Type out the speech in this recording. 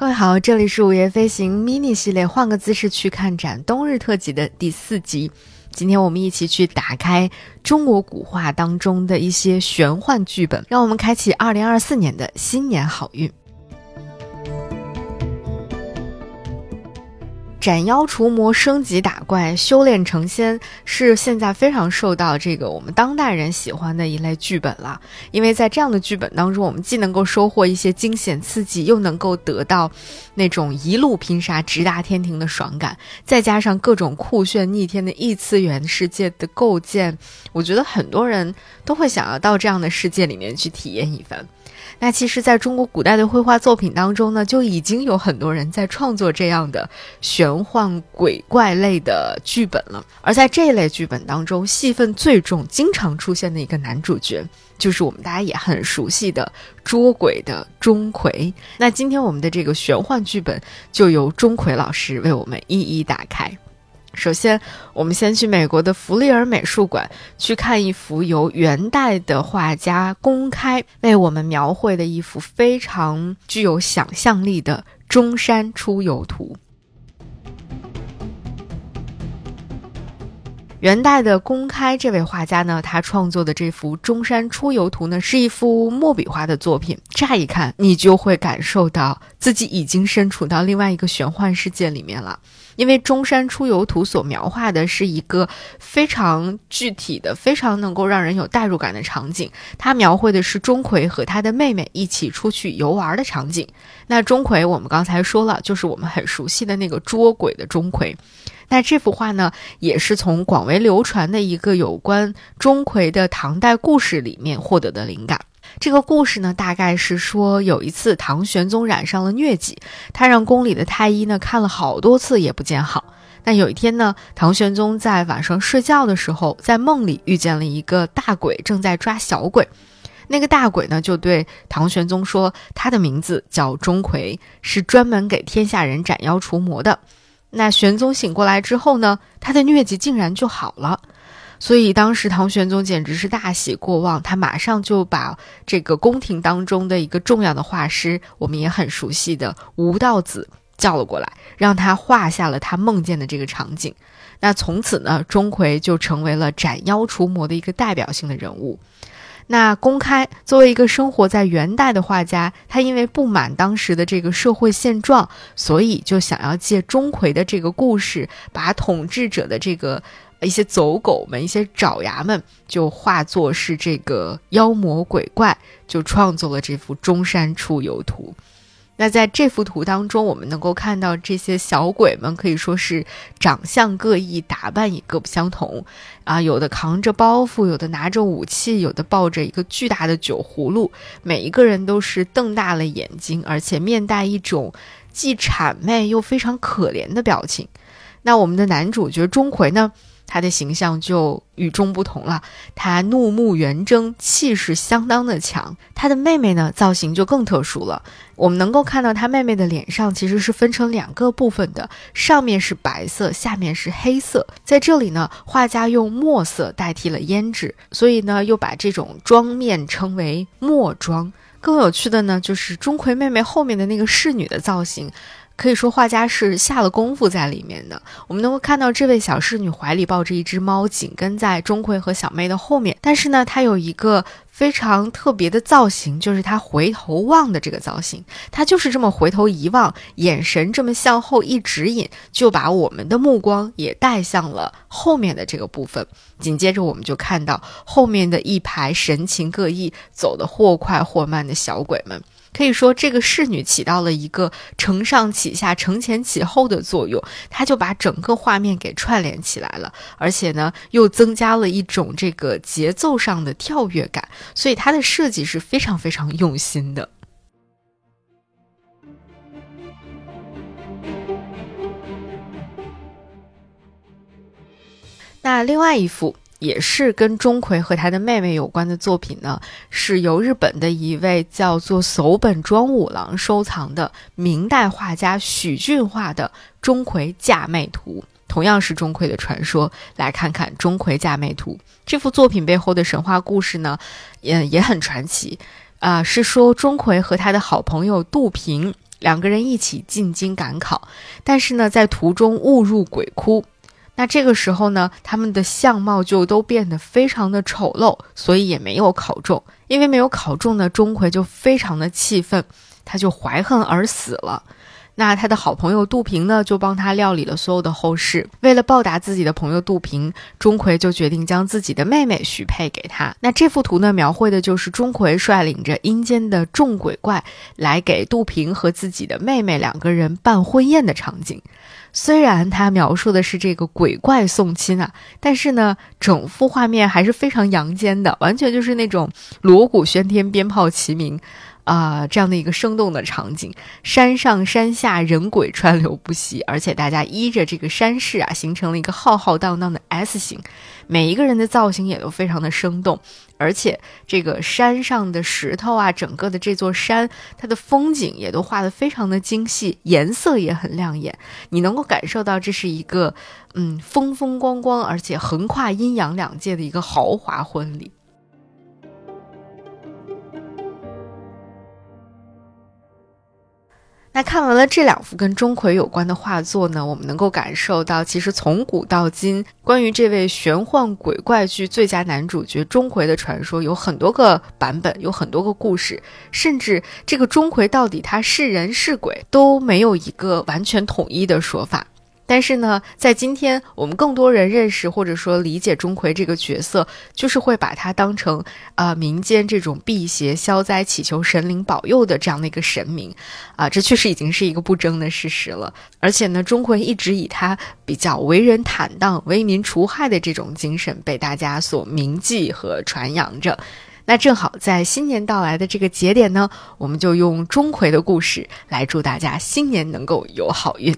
各位好，这里是午夜飞行 mini 系列，换个姿势去看展冬日特辑的第四集。今天我们一起去打开中国古画当中的一些玄幻剧本，让我们开启二零二四年的新年好运。斩妖除魔、升级打怪、修炼成仙，是现在非常受到这个我们当代人喜欢的一类剧本了。因为在这样的剧本当中，我们既能够收获一些惊险刺激，又能够得到那种一路拼杀、直达天庭的爽感，再加上各种酷炫逆天的异次元世界的构建，我觉得很多人都会想要到这样的世界里面去体验一番。那其实，在中国古代的绘画作品当中呢，就已经有很多人在创作这样的玄玄幻鬼怪类的剧本了。而在这一类剧本当中，戏份最重、经常出现的一个男主角，就是我们大家也很熟悉的捉鬼的钟馗。那今天我们的这个玄幻剧本，就由钟馗老师为我们一一打开。首先，我们先去美国的弗利尔美术馆去看一幅由元代的画家公开为我们描绘的一幅非常具有想象力的中山出游图。元代的公开这位画家呢，他创作的这幅《中山出游图》呢，是一幅墨笔画的作品。乍一看，你就会感受到自己已经身处到另外一个玄幻世界里面了。因为《中山出游图》所描画的是一个非常具体的、非常能够让人有代入感的场景。它描绘的是钟馗和他的妹妹一起出去游玩的场景。那钟馗，我们刚才说了，就是我们很熟悉的那个捉鬼的钟馗。那这幅画呢，也是从广为流传的一个有关钟馗的唐代故事里面获得的灵感。这个故事呢，大概是说有一次唐玄宗染上了疟疾，他让宫里的太医呢看了好多次也不见好。那有一天呢，唐玄宗在晚上睡觉的时候，在梦里遇见了一个大鬼正在抓小鬼。那个大鬼呢就对唐玄宗说，他的名字叫钟馗，是专门给天下人斩妖除魔的。那玄宗醒过来之后呢，他的疟疾竟然就好了，所以当时唐玄宗简直是大喜过望，他马上就把这个宫廷当中的一个重要的画师，我们也很熟悉的吴道子叫了过来，让他画下了他梦见的这个场景。那从此呢，钟馗就成为了斩妖除魔的一个代表性的人物。那公开作为一个生活在元代的画家，他因为不满当时的这个社会现状，所以就想要借钟馗的这个故事，把统治者的这个一些走狗们、一些爪牙们，就化作是这个妖魔鬼怪，就创作了这幅《中山出游图》。那在这幅图当中，我们能够看到这些小鬼们可以说是长相各异，打扮也各不相同，啊，有的扛着包袱，有的拿着武器，有的抱着一个巨大的酒葫芦，每一个人都是瞪大了眼睛，而且面带一种既谄媚又非常可怜的表情。那我们的男主角钟馗呢？他的形象就与众不同了，他怒目圆睁，气势相当的强。他的妹妹呢，造型就更特殊了。我们能够看到他妹妹的脸上其实是分成两个部分的，上面是白色，下面是黑色。在这里呢，画家用墨色代替了胭脂，所以呢，又把这种妆面称为墨妆。更有趣的呢，就是钟馗妹妹后面的那个侍女的造型。可以说画家是下了功夫在里面的。我们能够看到这位小侍女怀里抱着一只猫，紧跟在钟馗和小妹的后面。但是呢，她有一个非常特别的造型，就是她回头望的这个造型。她就是这么回头一望，眼神这么向后一指引，就把我们的目光也带向了后面的这个部分。紧接着，我们就看到后面的一排神情各异、走得或快或慢的小鬼们。可以说，这个侍女起到了一个承上启下、承前启后的作用，她就把整个画面给串联起来了，而且呢，又增加了一种这个节奏上的跳跃感，所以它的设计是非常非常用心的。那另外一幅。也是跟钟馗和他的妹妹有关的作品呢，是由日本的一位叫做守本庄五郎收藏的明代画家许俊画的《钟馗嫁妹图》，同样是钟馗的传说。来看看《钟馗嫁妹图》这幅作品背后的神话故事呢，也也很传奇啊，是说钟馗和他的好朋友杜平两个人一起进京赶考，但是呢，在途中误入鬼窟。那这个时候呢，他们的相貌就都变得非常的丑陋，所以也没有考中。因为没有考中呢，钟馗就非常的气愤，他就怀恨而死了。那他的好朋友杜平呢，就帮他料理了所有的后事。为了报答自己的朋友杜平，钟馗就决定将自己的妹妹许配给他。那这幅图呢，描绘的就是钟馗率领着阴间的众鬼怪来给杜平和自己的妹妹两个人办婚宴的场景。虽然他描述的是这个鬼怪送亲啊，但是呢，整幅画面还是非常阳间的，完全就是那种锣鼓喧天、鞭炮齐鸣。啊，这样的一个生动的场景，山上山下人鬼川流不息，而且大家依着这个山势啊，形成了一个浩浩荡荡的 S 型，每一个人的造型也都非常的生动，而且这个山上的石头啊，整个的这座山，它的风景也都画得非常的精细，颜色也很亮眼，你能够感受到这是一个嗯风风光光，而且横跨阴阳两界的一个豪华婚礼。那看完了这两幅跟钟馗有关的画作呢，我们能够感受到，其实从古到今，关于这位玄幻鬼怪剧最佳男主角钟馗的传说有很多个版本，有很多个故事，甚至这个钟馗到底他是人是鬼都没有一个完全统一的说法。但是呢，在今天我们更多人认识或者说理解钟馗这个角色，就是会把他当成啊民间这种辟邪消灾、祈求神灵保佑的这样的一个神明，啊，这确实已经是一个不争的事实了。而且呢，钟馗一直以他比较为人坦荡、为民除害的这种精神被大家所铭记和传扬着。那正好在新年到来的这个节点呢，我们就用钟馗的故事来祝大家新年能够有好运。